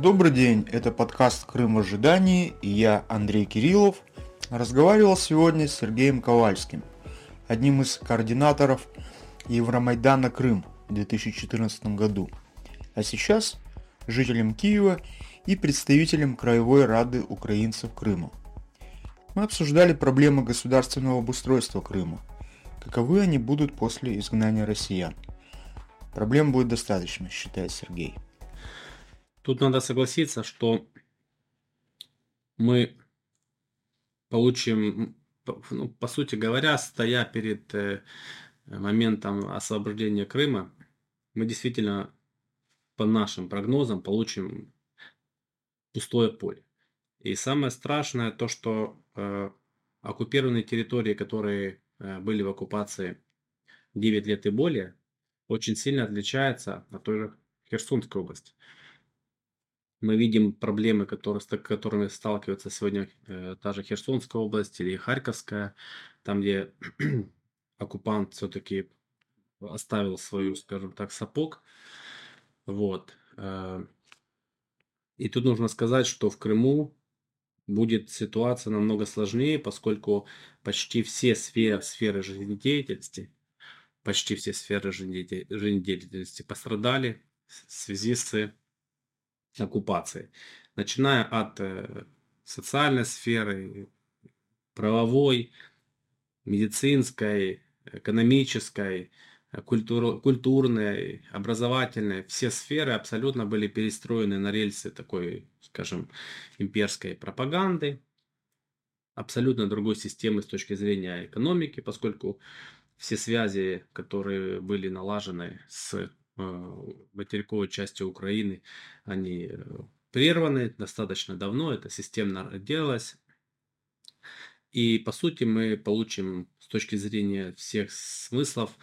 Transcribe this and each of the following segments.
Добрый день, это подкаст «Крым в ожидании» и я, Андрей Кириллов, разговаривал сегодня с Сергеем Ковальским, одним из координаторов Евромайдана Крым в 2014 году, а сейчас жителем Киева и представителем Краевой Рады украинцев Крыма. Мы обсуждали проблемы государственного обустройства Крыма, каковы они будут после изгнания россиян. Проблем будет достаточно, считает Сергей. Тут надо согласиться, что мы получим, ну, по сути говоря, стоя перед э, моментом освобождения Крыма, мы действительно по нашим прогнозам получим пустое поле. И самое страшное то, что э, оккупированные территории, которые э, были в оккупации 9 лет и более, очень сильно отличаются от той же Херсонской области мы видим проблемы, которые, с которыми сталкивается сегодня э, та же Херсонская область или Харьковская, там, где оккупант все-таки оставил свою, скажем так, сапог. Вот. Э, и тут нужно сказать, что в Крыму будет ситуация намного сложнее, поскольку почти все сферы, сферы жизнедеятельности, почти все сферы жизнедеятельности пострадали в связи с оккупации, начиная от э, социальной сферы, правовой, медицинской, экономической, культур, культурной, образовательной, все сферы абсолютно были перестроены на рельсы такой, скажем, имперской пропаганды, абсолютно другой системы с точки зрения экономики, поскольку все связи, которые были налажены с Э, материковой части Украины, они э, прерваны достаточно давно, это системно делалось. И по сути мы получим с точки зрения всех смыслов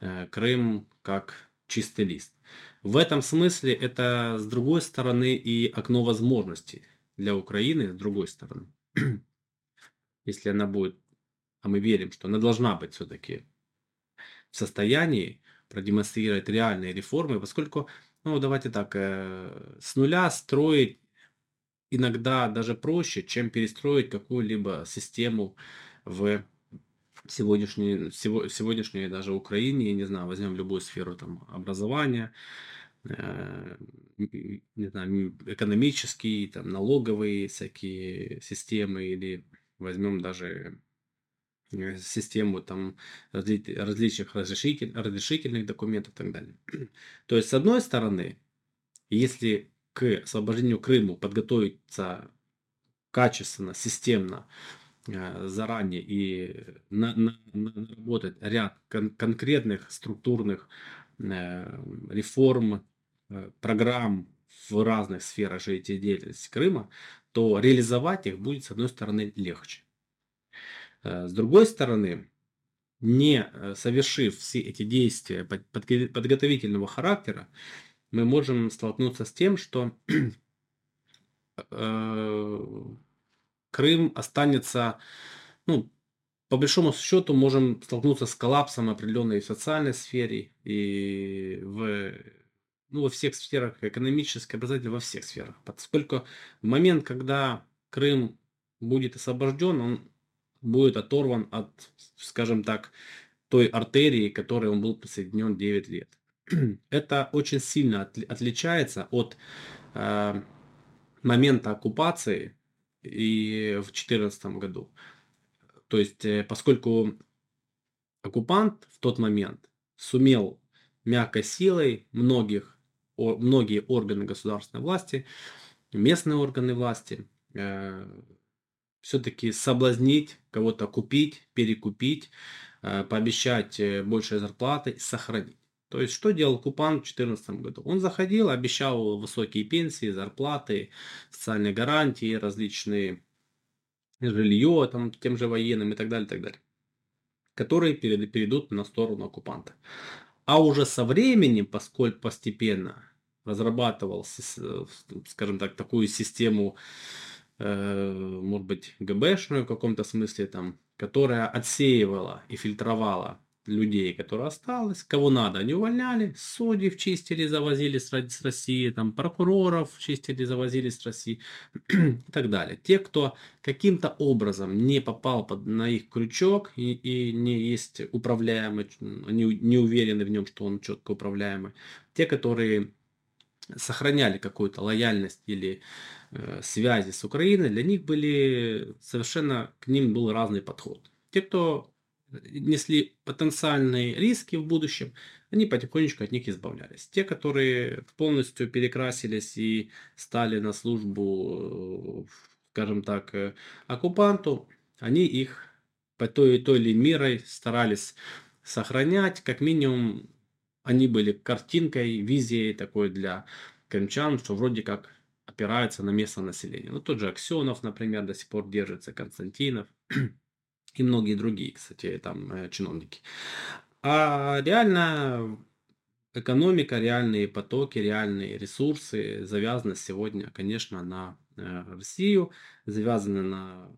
э, Крым как чистый лист. В этом смысле это с другой стороны и окно возможностей для Украины, с другой стороны. Если она будет, а мы верим, что она должна быть все-таки в состоянии продемонстрировать реальные реформы, поскольку, ну давайте так, э, с нуля строить иногда даже проще, чем перестроить какую-либо систему в сегодняшней, сегодняшней даже Украине, я не знаю, возьмем любую сферу там образования, э, не знаю, экономические, там, налоговые всякие системы, или возьмем даже систему там различных разрешитель, разрешительных документов и так далее. То есть, с одной стороны, если к освобождению Крыму подготовиться качественно, системно, э, заранее и на, на, наработать ряд кон, конкретных структурных э, реформ, э, программ в разных сферах жизнедеятельности Крыма, то реализовать их будет, с одной стороны, легче. Э, с другой стороны, не э, совершив все эти действия подготовительного характера, мы можем столкнуться с тем, что э, Крым останется, ну, по большому счету, можем столкнуться с коллапсом определенной в социальной сфере и в, ну, во всех сферах, экономической, образовательной, во всех сферах. Поскольку в момент, когда Крым будет освобожден, он будет оторван от, скажем так, той артерии, которой он был присоединен 9 лет. Это очень сильно отличается от э, момента оккупации и в 2014 году. То есть, э, поскольку оккупант в тот момент сумел мягкой силой многих, о, многие органы государственной власти, местные органы власти, э, все-таки соблазнить, кого-то купить, перекупить, э, пообещать э, большие зарплаты, сохранить. То есть, что делал оккупант в 2014 году? Он заходил, обещал высокие пенсии, зарплаты, социальные гарантии, различные жилье там, тем же военным и так далее, и так далее, которые перейдут на сторону оккупанта. А уже со временем, поскольку постепенно разрабатывал, скажем так, такую систему Э, может быть, ГБшную в каком-то смысле, там, которая отсеивала и фильтровала людей, которые осталось, кого надо, они увольняли, судьев чистили, завозили с, с России, там, прокуроров чистили, завозили с России и так далее. Те, кто каким-то образом не попал под, на их крючок и, и не есть управляемый, они не уверены в нем, что он четко управляемый, те, которые сохраняли какую-то лояльность или э, связи с Украиной, для них были совершенно, к ним был разный подход. Те, кто несли потенциальные риски в будущем, они потихонечку от них избавлялись. Те, которые полностью перекрасились и стали на службу, скажем так, э, оккупанту, они их по той и той или мерой старались сохранять. Как минимум, они были картинкой, визией такой для крымчан, что вроде как опирается на местное население. Ну, тот же Аксенов, например, до сих пор держится, Константинов и многие другие, кстати, там э, чиновники. А реально экономика, реальные потоки, реальные ресурсы завязаны сегодня, конечно, на э, Россию, завязаны на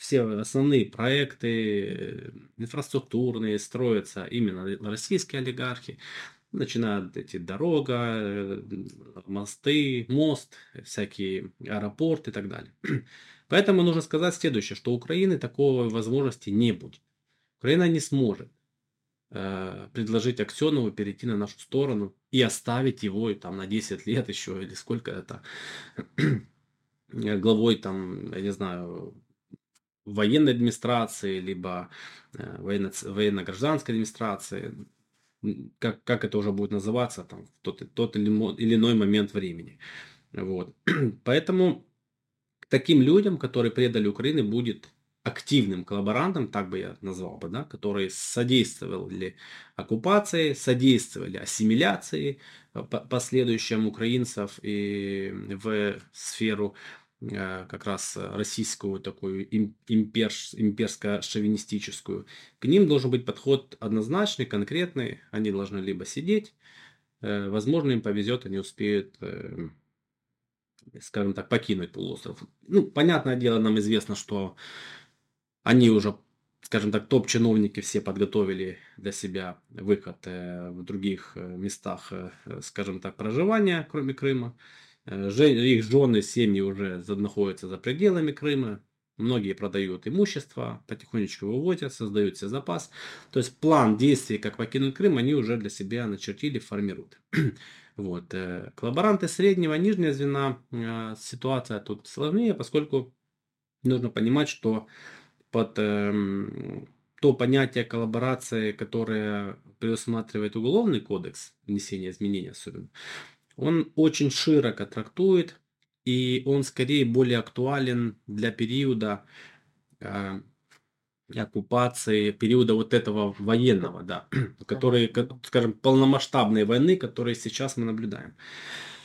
все основные проекты э, инфраструктурные строятся именно российские олигархи. Начинают эти дорога, мосты, мост, всякие аэропорты и так далее. Поэтому нужно сказать следующее, что у Украины такой возможности не будет. Украина не сможет э, предложить Аксенову перейти на нашу сторону и оставить его там на 10 лет еще или сколько это главой там, я не знаю, военной администрации, либо э, военно- военно-гражданской администрации, как, как это уже будет называться там, в тот, тот или, или иной момент времени. Вот. Поэтому таким людям, которые предали Украину, будет активным коллаборантом, так бы я назвал бы, да, которые содействовали оккупации, содействовали ассимиляции э, последующим украинцев и в сферу как раз российскую такую имперс, имперско-шовинистическую. К ним должен быть подход однозначный, конкретный. Они должны либо сидеть, э, возможно, им повезет, они успеют скажем так, покинуть полуостров. Ну, понятное дело, нам известно, что они уже, скажем так, топ-чиновники все подготовили для себя выход э, в других э, местах, э, скажем так, проживания, кроме Крыма. Их жены, семьи уже находятся за пределами Крыма. Многие продают имущество, потихонечку выводят, создают себе запас. То есть план действий, как покинуть Крым, они уже для себя начертили, формируют. Вот. Э, коллаборанты среднего, нижнего звена, э, ситуация тут сложнее, поскольку нужно понимать, что под э, то понятие коллаборации, которое предусматривает уголовный кодекс, внесение изменений особенно, он очень широко трактует, и он скорее более актуален для периода э, оккупации, периода вот этого военного, да, которые, скажем, полномасштабной войны, которые сейчас мы наблюдаем.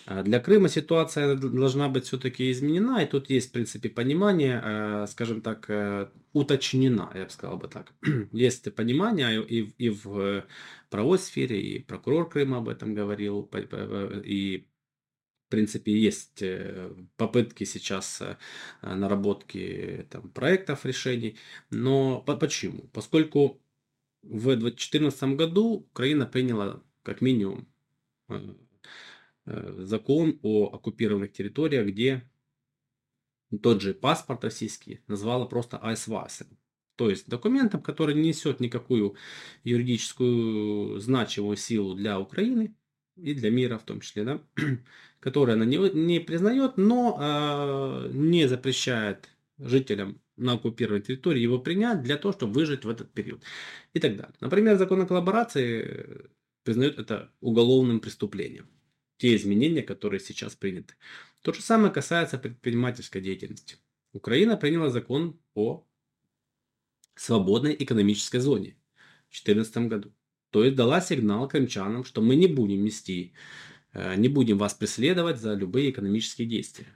А для Крыма ситуация должна быть все-таки изменена, и тут есть, в принципе, понимание, э, скажем так, э, уточнена, я бы сказал бы так. Есть понимание и, и в правовой сфере, и прокурор Крыма об этом говорил, и в принципе, есть э, попытки сейчас э, наработки там, проектов решений. Но почему? Поскольку в 2014 году Украина приняла как минимум э, закон о оккупированных территориях, где тот же паспорт российский назвала просто айсвасом. То есть документом, который не несет никакую юридическую значимую силу для Украины и для мира в том числе, да, которые она не, не признает, но э, не запрещает жителям на оккупированной территории его принять для того, чтобы выжить в этот период и так далее. Например, закон о коллаборации признает это уголовным преступлением. Те изменения, которые сейчас приняты. То же самое касается предпринимательской деятельности. Украина приняла закон о свободной экономической зоне в 2014 году. То есть дала сигнал крымчанам, что мы не будем нести Э, не будем вас преследовать за любые экономические действия.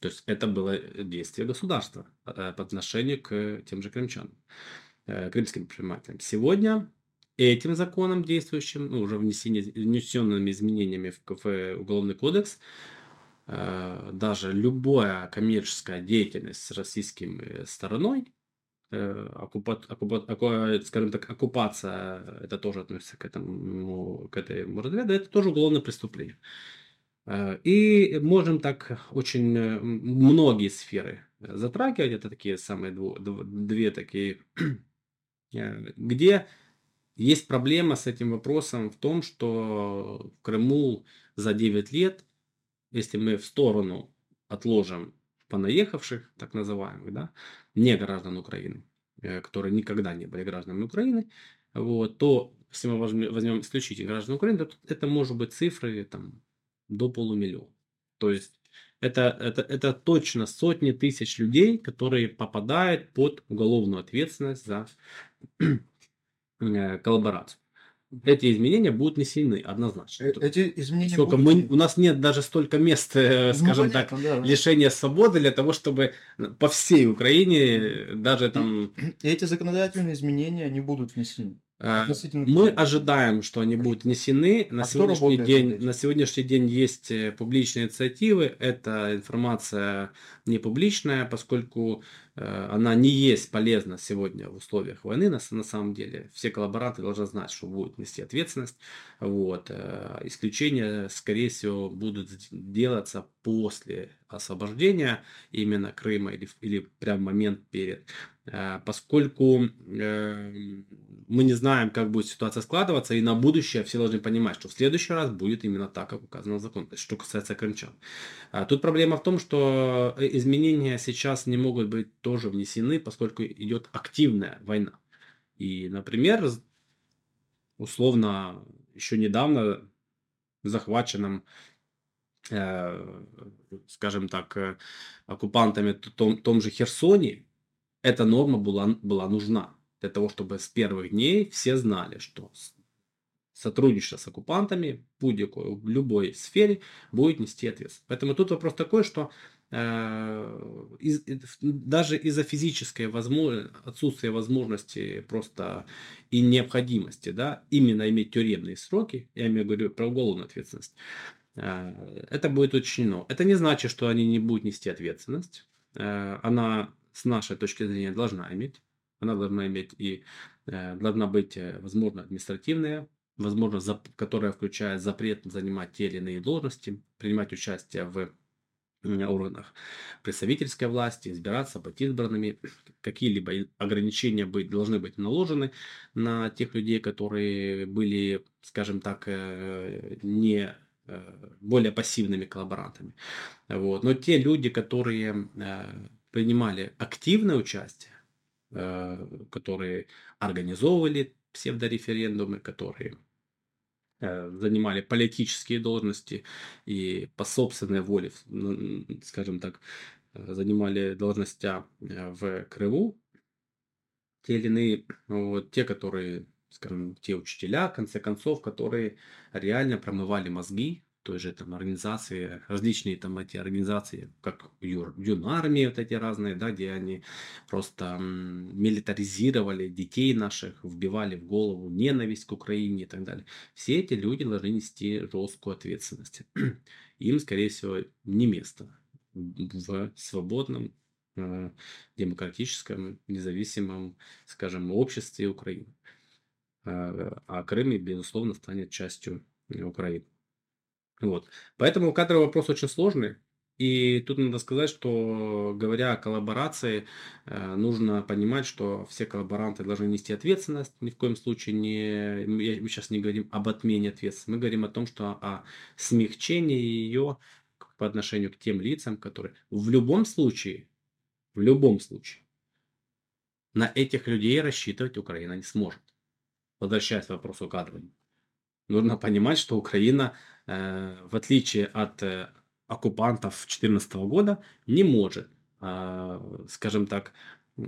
То есть это было действие государства э, по отношению к тем же крымчанам, э, крымским предпринимателям. Сегодня этим законом действующим, ну, уже внесенными изменениями в, в Уголовный кодекс, даже любая коммерческая деятельность с российской стороной, э, оккупа, оккупа, скажем так, оккупация, это тоже относится к этому, к этому разряду, это тоже уголовное преступление. Э, и можем так очень э, многие сферы затрагивать, это такие самые две такие, где есть проблема с этим вопросом в том, что в Крыму за 9 лет, если мы в сторону отложим понаехавших, так называемых, да, не граждан Украины, э, которые никогда не были гражданами Украины, вот, то если мы возьмем, возьмем исключительно граждан Украины, то это может быть цифры там, до полумиллиона. То есть это, это, это точно сотни тысяч людей, которые попадают под уголовную ответственность за коллаборацию эти изменения будут внесены однозначно. Э, эти изменения Сколько будут... мы, у нас нет даже столько мест, э, ну, скажем понятно, так, да, лишения свободы для того, чтобы по всей Украине даже там... Эти законодательные изменения, они будут внесены. А, мы ожидаем, что они будут внесены. На, а сегодняшний день, на сегодняшний день есть э, публичные инициативы. Это информация не публичная, поскольку э, она не есть полезна сегодня в условиях войны. На, на самом деле все коллаборанты должны знать, что будут нести ответственность. Вот. Э, исключения, скорее всего, будут делаться после освобождения именно Крыма или, или прямо в момент перед. Э, поскольку э, мы не знаем, как будет ситуация складываться, и на будущее все должны понимать, что в следующий раз будет именно так, как указано в законе, что касается крымчан. А тут проблема в том, что э, изменения сейчас не могут быть тоже внесены, поскольку идет активная война. И, например, условно, еще недавно захваченном скажем так, оккупантами том, том же Херсоне, эта норма была, была нужна для того, чтобы с первых дней все знали, что сотрудничество с оккупантами в любой сфере будет нести ответственность. Поэтому тут вопрос такой, что э, из, даже из-за физической возможно, отсутствия возможности просто и необходимости да, именно иметь тюремные сроки, я имею виду про уголовную ответственность, э, это будет учтено. Это не значит, что они не будут нести ответственность. Э, она с нашей точки зрения должна иметь. Она должна иметь и э, должна быть, э, возможно, административная, возможно, за, которая включает запрет занимать те или иные должности, принимать участие в органах представительской власти, избираться, быть избранными. Какие-либо ограничения быть, должны быть наложены на тех людей, которые были, скажем так, э, не более пассивными коллаборантами. Вот. Но те люди, которые принимали активное участие, э, которые организовывали псевдореферендумы, которые э, занимали политические должности и по собственной воле, скажем так, э, занимали должности в Крыму, те или иные, вот, те, которые, скажем, те учителя, в конце концов, которые реально промывали мозги той же там организации, различные там эти организации, как Юр, Юнармии вот эти разные, да, где они просто милитаризировали детей наших, вбивали в голову ненависть к Украине и так далее. Все эти люди должны нести жесткую ответственность. Им, скорее всего, не место в свободном, э, демократическом, независимом, скажем, обществе Украины. Э, а Крым, безусловно, станет частью Украины. Вот. Поэтому кадровый вопрос очень сложный. И тут надо сказать, что говоря о коллаборации, э, нужно понимать, что все коллаборанты должны нести ответственность. Ни в коем случае не, мы сейчас не говорим об отмене ответственности, мы говорим о том, что о смягчении ее по отношению к тем лицам, которые в любом случае, в любом случае, на этих людей рассчитывать Украина не сможет. Возвращаясь к вопросу кадрования. Нужно понимать, что Украина в отличие от э, оккупантов 2014 года, не может, а, скажем так,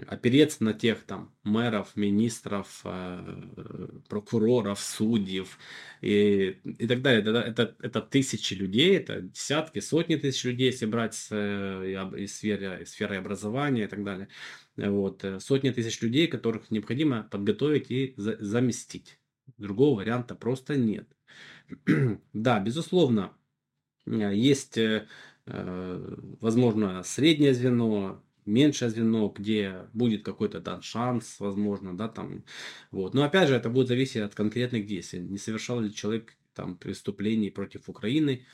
опереться на тех там мэров, министров, э, прокуроров, судьев и, и так далее. Это, это, это тысячи людей, это десятки, сотни тысяч людей, если брать с, из, сферы, из сферы образования и так далее. Вот. Сотни тысяч людей, которых необходимо подготовить и за, заместить. Другого варианта просто нет. Да, безусловно, э, есть, э, э, возможно, среднее звено, меньшее звено, где будет какой-то да, шанс, возможно, да, там, вот. Но опять же, это будет зависеть от конкретных действий. Не совершал ли человек там преступлений против Украины,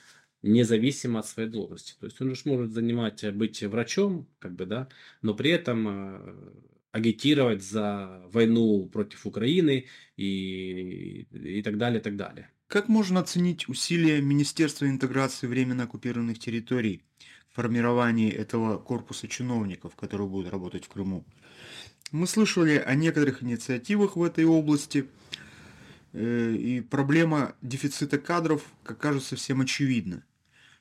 независимо от своей должности. То есть он же может занимать, быть врачом, как бы, да, но при этом агитировать за войну против Украины и, и так далее, и так далее. Как можно оценить усилия Министерства интеграции временно оккупированных территорий в формировании этого корпуса чиновников, которые будут работать в Крыму? Мы слышали о некоторых инициативах в этой области, э, и проблема дефицита кадров, как кажется, всем очевидна.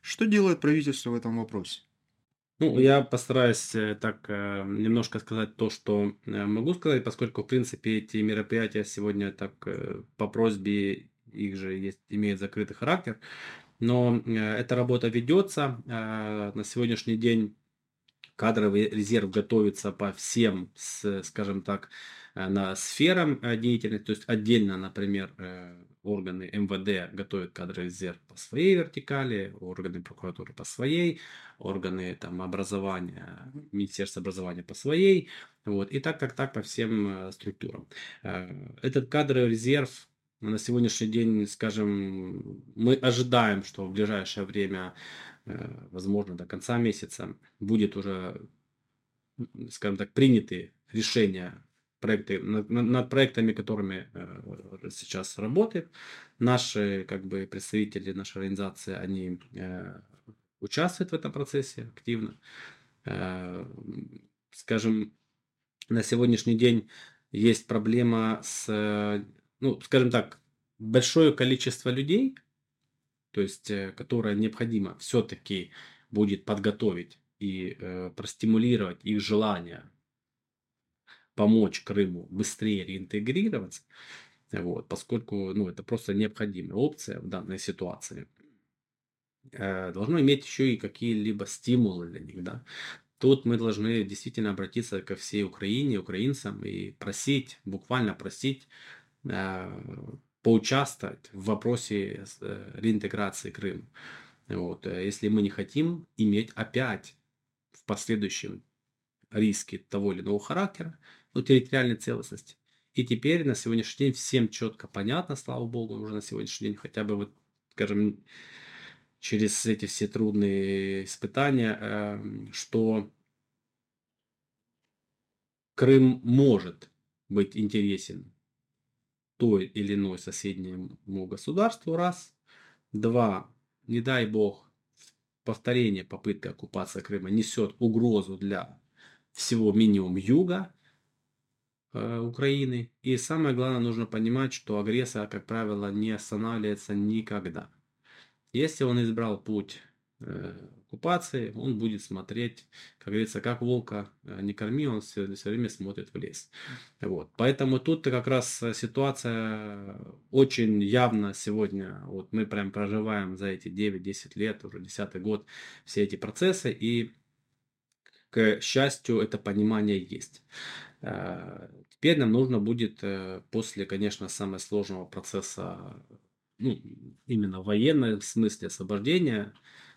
Что делает правительство в этом вопросе? Ну, я постараюсь э, так э, немножко сказать то, что могу сказать, поскольку, в принципе, эти мероприятия сегодня так по просьбе их же есть, имеют закрытый характер. Но эта работа ведется. На сегодняшний день кадровый резерв готовится по всем, скажем так, на сферам деятельности. То есть отдельно, например, органы МВД готовят кадровый резерв по своей вертикали, органы прокуратуры по своей, органы там, образования, Министерство образования по своей, вот, и так, так, так по всем э, структурам. Э, этот кадровый резерв на сегодняшний день, скажем, мы ожидаем, что в ближайшее время, э, возможно, до конца месяца будет уже, скажем так, приняты решения проекты, над, над проектами, которыми э, сейчас работает. Наши как бы представители, наша организация, они э, участвуют в этом процессе активно. Скажем, на сегодняшний день есть проблема с, ну, скажем так, большое количество людей, то есть, э, которое необходимо все-таки будет подготовить и э, простимулировать их желание помочь Крыму быстрее реинтегрироваться, вот, поскольку ну, это просто необходимая опция в данной ситуации. Э, должно иметь еще и какие-либо стимулы для них. Да? Тут мы должны действительно обратиться ко всей Украине, украинцам и просить, буквально просить поучаствовать в вопросе э, реинтеграции Крыма. Вот. Если мы не хотим иметь опять в последующем риски того или иного характера, ну, территориальной целостности. И теперь на сегодняшний день всем четко понятно, слава богу, уже на сегодняшний день хотя бы вот, скажем, через эти все трудные испытания, что Крым может быть интересен той или иной соседнему государству, раз. Два, не дай бог, повторение попытки оккупации Крыма несет угрозу для всего минимум юга, Э, Украины. И самое главное, нужно понимать, что агрессор, как правило, не останавливается никогда. Если он избрал путь оккупации, он будет смотреть, как говорится, как волка э, не корми, он все, все время смотрит в лес. Вот. Поэтому тут как раз ситуация очень явно сегодня, вот мы прям проживаем за эти 9-10 лет, уже 10 год, все эти процессы, и к счастью, это понимание есть. Э, теперь нам нужно будет э, после, конечно, самого сложного процесса, ну, именно военного в смысле освобождения,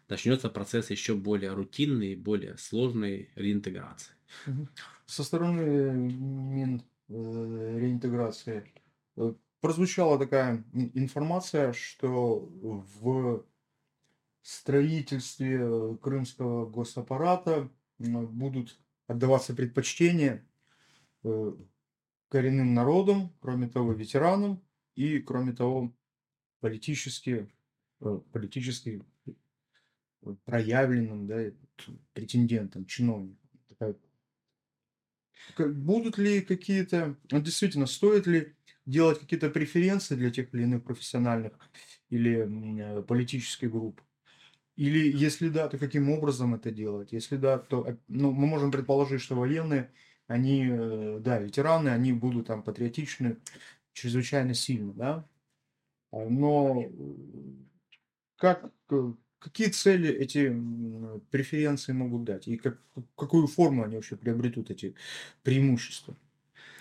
начнется процесс еще более рутинный, более сложной реинтеграции. Со стороны Мин э, реинтеграции прозвучала такая информация, что в строительстве крымского госаппарата будут отдаваться предпочтения Э, коренным народом, кроме того, ветеранам и, кроме того, политически, э, политически э, проявленным да, претендентом, чиновником. Будут ли какие-то, ну, действительно, стоит ли делать какие-то преференции для тех или иных профессиональных или политических групп? Или если да, то каким образом это делать? Если да, то ну, мы можем предположить, что военные они, э, да, ветераны, они будут там патриотичны чрезвычайно сильно, да, а, но э, как, какие цели эти преференции могут дать и как, какую форму они вообще приобретут, эти преимущества?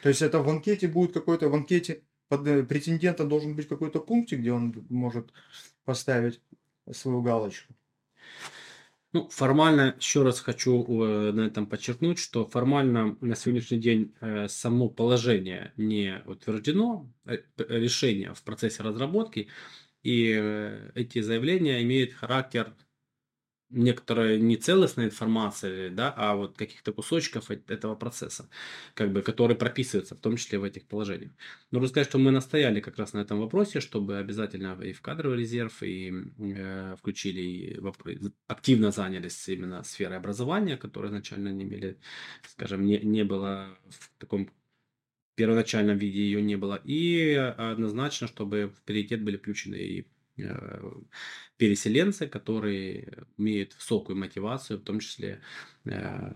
То есть это в анкете будет какой-то, в анкете под э, претендента должен быть какой-то пунктик, где он может поставить свою галочку? Ну, формально, еще раз хочу э, на этом подчеркнуть, что формально на сегодняшний день э, само положение не утверждено, э, решение в процессе разработки, и эти заявления имеют характер некоторая не целостная информация, да, а вот каких-то кусочков этого процесса, как бы, которые прописываются, в том числе в этих положениях. Нужно сказать, что мы настояли как раз на этом вопросе, чтобы обязательно и в кадровый резерв, и э, включили, и активно занялись именно сферой образования, которая изначально не имели, скажем, не, не было в таком первоначальном виде ее не было, и однозначно, чтобы в приоритет были включены и Э, переселенцы, которые имеют высокую мотивацию, в том числе, э,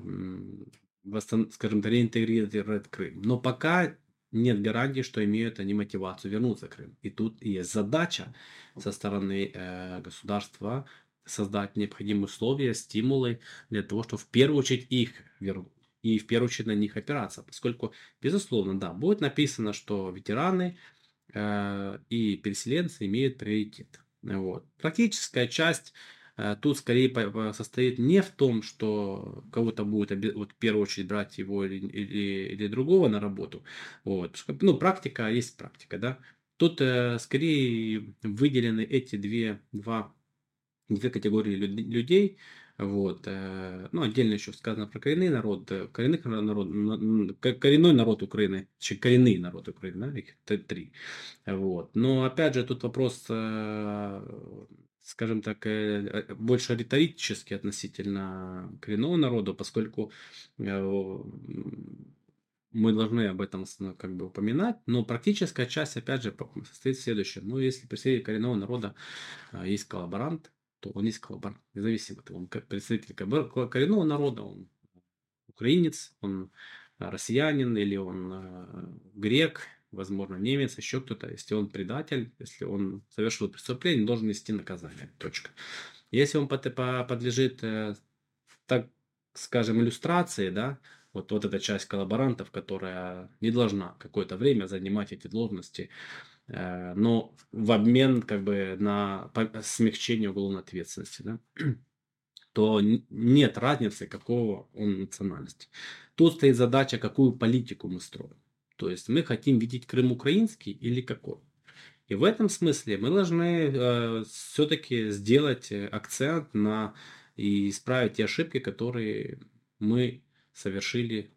скажем, реинтегрировать Крым. Но пока нет гарантии, что имеют они мотивацию вернуться в Крым. И тут есть задача со стороны э, государства создать необходимые условия, стимулы для того, чтобы в первую очередь их вернуть и в первую очередь на них опираться, поскольку, безусловно, да, будет написано, что ветераны Э, и переселенцы имеют приоритет. Вот. Практическая часть э, тут скорее состоит не в том, что кого-то будет вот, в первую очередь брать его или, или, или другого на работу. Вот. Ну, практика есть практика, да. Тут э, скорее выделены эти две, два, две категории людей, вот. Э, ну, отдельно еще сказано про коренный народ. Э, коренных народ, коренной народ Украины, коренный народ Украины, да, их три. Вот. Но опять же, тут вопрос, э, скажем так, больше риторический относительно коренного народа, поскольку мы должны об этом как бы упоминать, но практическая часть, опять же, состоит в следующем. Ну, если представитель коренного народа есть коллаборант, то он есть коллаборант, независимо от он представитель коренного народа, он украинец, он россиянин или он э, грек, возможно, немец, еще кто-то. Если он предатель, если он совершил преступление, он должен нести наказание. Точка. Если он подлежит, э, так скажем, иллюстрации, да, вот, вот эта часть коллаборантов, которая не должна какое-то время занимать эти должности, но в обмен как бы на смягчение уголовной ответственности, да, то нет разницы, какого он национальности. Тут стоит задача, какую политику мы строим. То есть мы хотим видеть Крым украинский или какой. И в этом смысле мы должны э, все-таки сделать акцент на и исправить те ошибки, которые мы совершили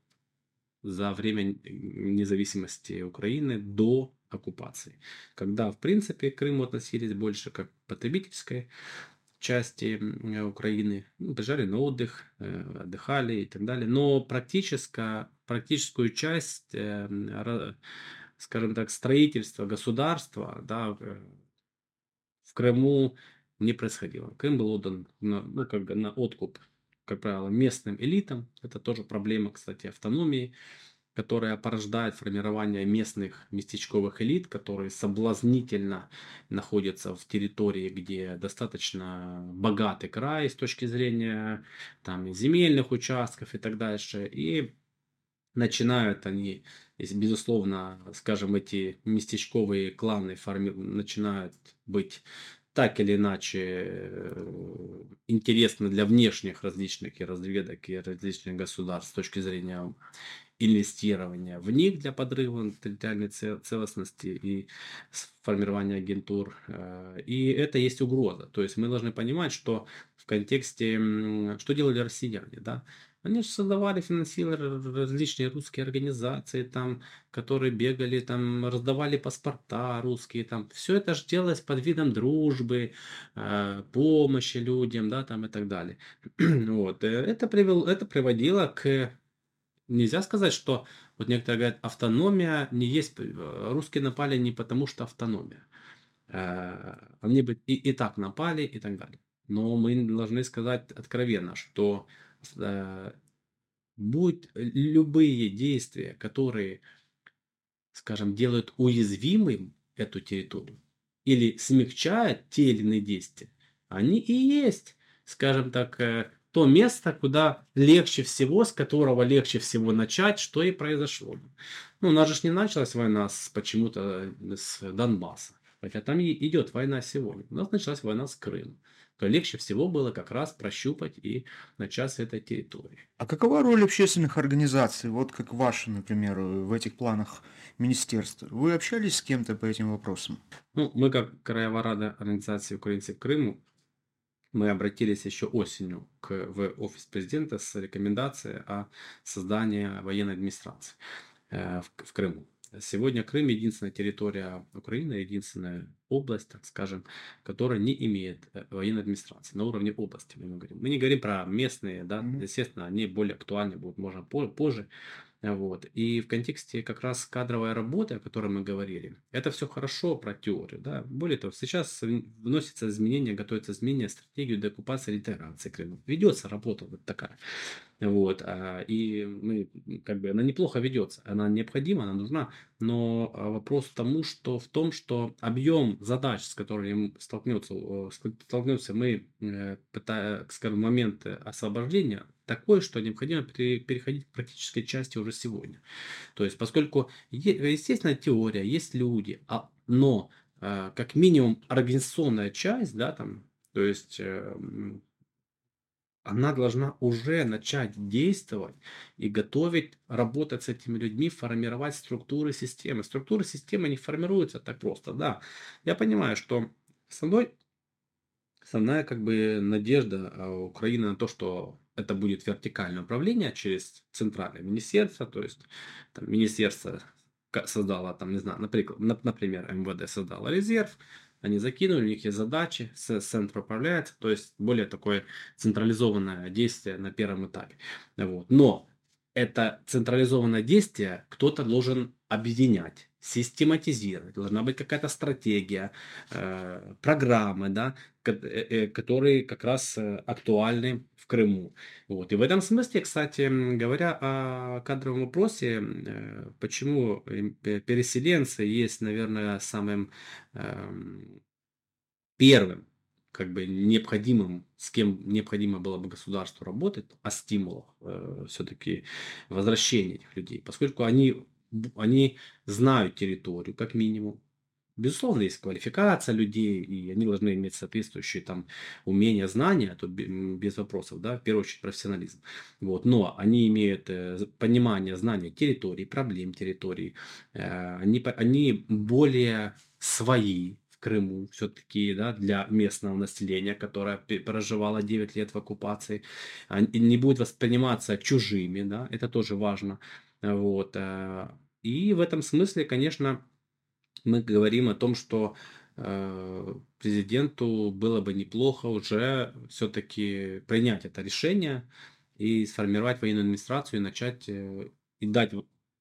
за время независимости Украины до оккупации. Когда, в принципе, к Крыму относились больше как к потребительской части Украины, ну, приезжали на отдых, э, отдыхали и так далее. Но практически, практическую часть, э, скажем так, строительства государства да, в Крыму не происходило. Крым был отдан на, ну, как бы на откуп, как правило, местным элитам. Это тоже проблема, кстати, автономии которая порождает формирование местных местечковых элит, которые соблазнительно находятся в территории, где достаточно богатый край с точки зрения там, земельных участков и так дальше. И начинают они, безусловно, скажем, эти местечковые кланы форми... начинают быть так или иначе э, интересны для внешних различных и разведок и различных государств с точки зрения инвестирования в них для подрыва территориальной целостности и формирования агентур. Э, и это есть угроза. То есть мы должны понимать, что в контексте, что делали россияне, да, они же создавали, финансировали различные русские организации, там, которые бегали, там, раздавали паспорта русские, там. Все это же делалось под видом дружбы, э, помощи людям, да, там и так далее. вот. Э, это, привел, это приводило к нельзя сказать, что вот некоторые говорят, автономия не есть, э, русские напали не потому, что автономия. Э, они бы и, и так напали и так далее. Но мы должны сказать откровенно, что э, будь любые действия, которые, скажем, делают уязвимым эту территорию или смягчают те или иные действия, они и есть, скажем так, то место, куда легче всего, с которого легче всего начать, что и произошло. Ну, у нас же не началась война с почему-то с Донбасса. Хотя там и идет война сегодня. У нас началась война с Крымом. то легче всего было как раз прощупать и начать с этой территории. А какова роль общественных организаций, вот как ваша, например, в этих планах министерства? Вы общались с кем-то по этим вопросам? Ну, мы как Краевая Рада Организации украинцев в Крыму, мы обратились еще осенью к, в офис президента с рекомендацией о создании военной администрации э, в, в Крыму. Сегодня Крым единственная территория Украины, единственная область, так скажем, которая не имеет э, военной администрации на уровне области. Мы, говорим. мы не говорим про местные, да, mm-hmm. естественно, они более актуальны будут, можно позже. Вот. И в контексте как раз кадровой работы, о которой мы говорили, это все хорошо про теорию. Да? Более того, сейчас вносятся изменения, готовятся изменения стратегию деоккупации и интеграции Крыма. Ведется работа вот такая. Вот, а, и мы, как бы, она неплохо ведется, она необходима, она нужна, но а, вопрос в тому, что в том, что объем задач, с которыми столкнется, столкнется мы, э, пытая, скажем, момент освобождения, такой, что необходимо переходить к практической части уже сегодня. То есть, поскольку, естественно, теория, есть люди, а, но а, как минимум организационная часть, да, там, то есть эм, она должна уже начать действовать и готовить, работать с этими людьми, формировать структуры системы. Структуры системы не формируются так просто, да. Я понимаю, что основной, основная как бы надежда а, Украины на то, что это будет вертикальное управление через центральное министерство, то есть там, министерство создало, там, не знаю, например, например, МВД создало резерв, они закинули, у них есть задачи, центр управляется, то есть более такое централизованное действие на первом этапе. Вот. Но это централизованное действие кто-то должен объединять, систематизировать. Должна быть какая-то стратегия, э, программы, да, э, э, которые как раз актуальны в Крыму. Вот. И в этом смысле, кстати, говоря о кадровом вопросе, почему переселенцы есть, наверное, самым эм, первым как бы необходимым, с кем необходимо было бы государству работать, о стимулах э, все-таки возвращения этих людей, поскольку они они знают территорию, как минимум. Безусловно, есть квалификация людей, и они должны иметь соответствующие там умения, знания, то без вопросов, да, в первую очередь профессионализм. Вот, но они имеют э, понимание, знание территории, проблем территории, э, они, они более свои, в Крыму все-таки да, для местного населения, которое проживало 9 лет в оккупации, не будет восприниматься чужими, да, это тоже важно. Вот. Э, и в этом смысле, конечно, мы говорим о том, что э, президенту было бы неплохо уже все-таки принять это решение и сформировать военную администрацию и начать э, и дать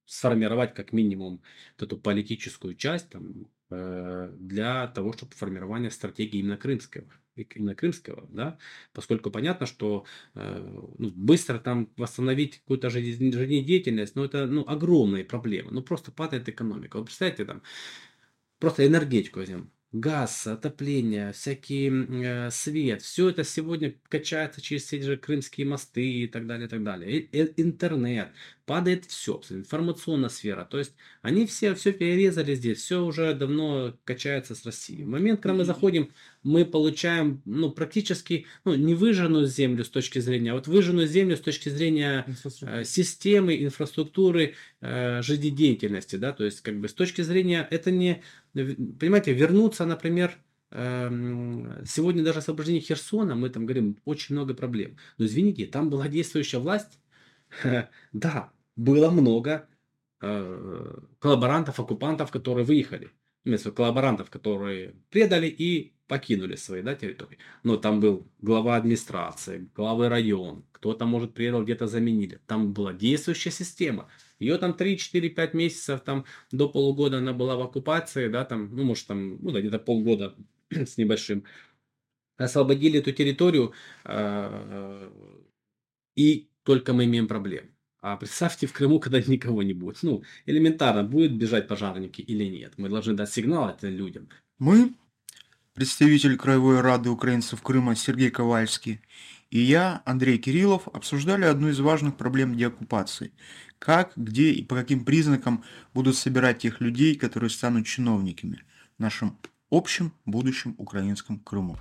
сформировать как минимум вот эту политическую часть там, для того, чтобы формирование стратегии именно крымского именно крымского, да, поскольку понятно, что э, ну, быстро там восстановить какую-то жизнедеятельность, ну, это ну, огромные проблемы, ну, просто падает экономика. Вот представьте, там, просто энергетику возьмем, газ, отопление, всякий э, свет, все это сегодня качается через те же крымские мосты и так далее, и так далее. И, и, интернет, падает все, информационная сфера. То есть они все, все перерезали здесь, все уже давно качается с Россией. В момент, когда мы заходим, мы получаем ну, практически ну, не выжженную землю с точки зрения, а вот выжженную землю с точки зрения э, системы, инфраструктуры, э, жизнедеятельности. Да? То есть как бы с точки зрения, это не, понимаете, вернуться, например, эм, Сегодня даже освобождение Херсона, мы там говорим, очень много проблем. Но извините, там была действующая власть. Да, было много э, коллаборантов, оккупантов, которые выехали. Вместо коллаборантов, которые предали и покинули свои да, территории. Но там был глава администрации, главы район, кто-то, может, предал, где-то заменили. Там была действующая система. Ее там 3, 4, 5 месяцев, там до полугода она была в оккупации, да, там, ну, может, там, ну, да, где-то полгода с небольшим. Освободили эту территорию, э, и только мы имеем проблемы. А представьте в Крыму, когда никого не будет. Ну, элементарно, будут бежать пожарники или нет. Мы должны дать сигнал этим людям. Мы, представитель Краевой Рады украинцев Крыма Сергей Ковальский, и я, Андрей Кириллов, обсуждали одну из важных проблем деоккупации. Как, где и по каким признакам будут собирать тех людей, которые станут чиновниками в нашем общем будущем украинском Крыму.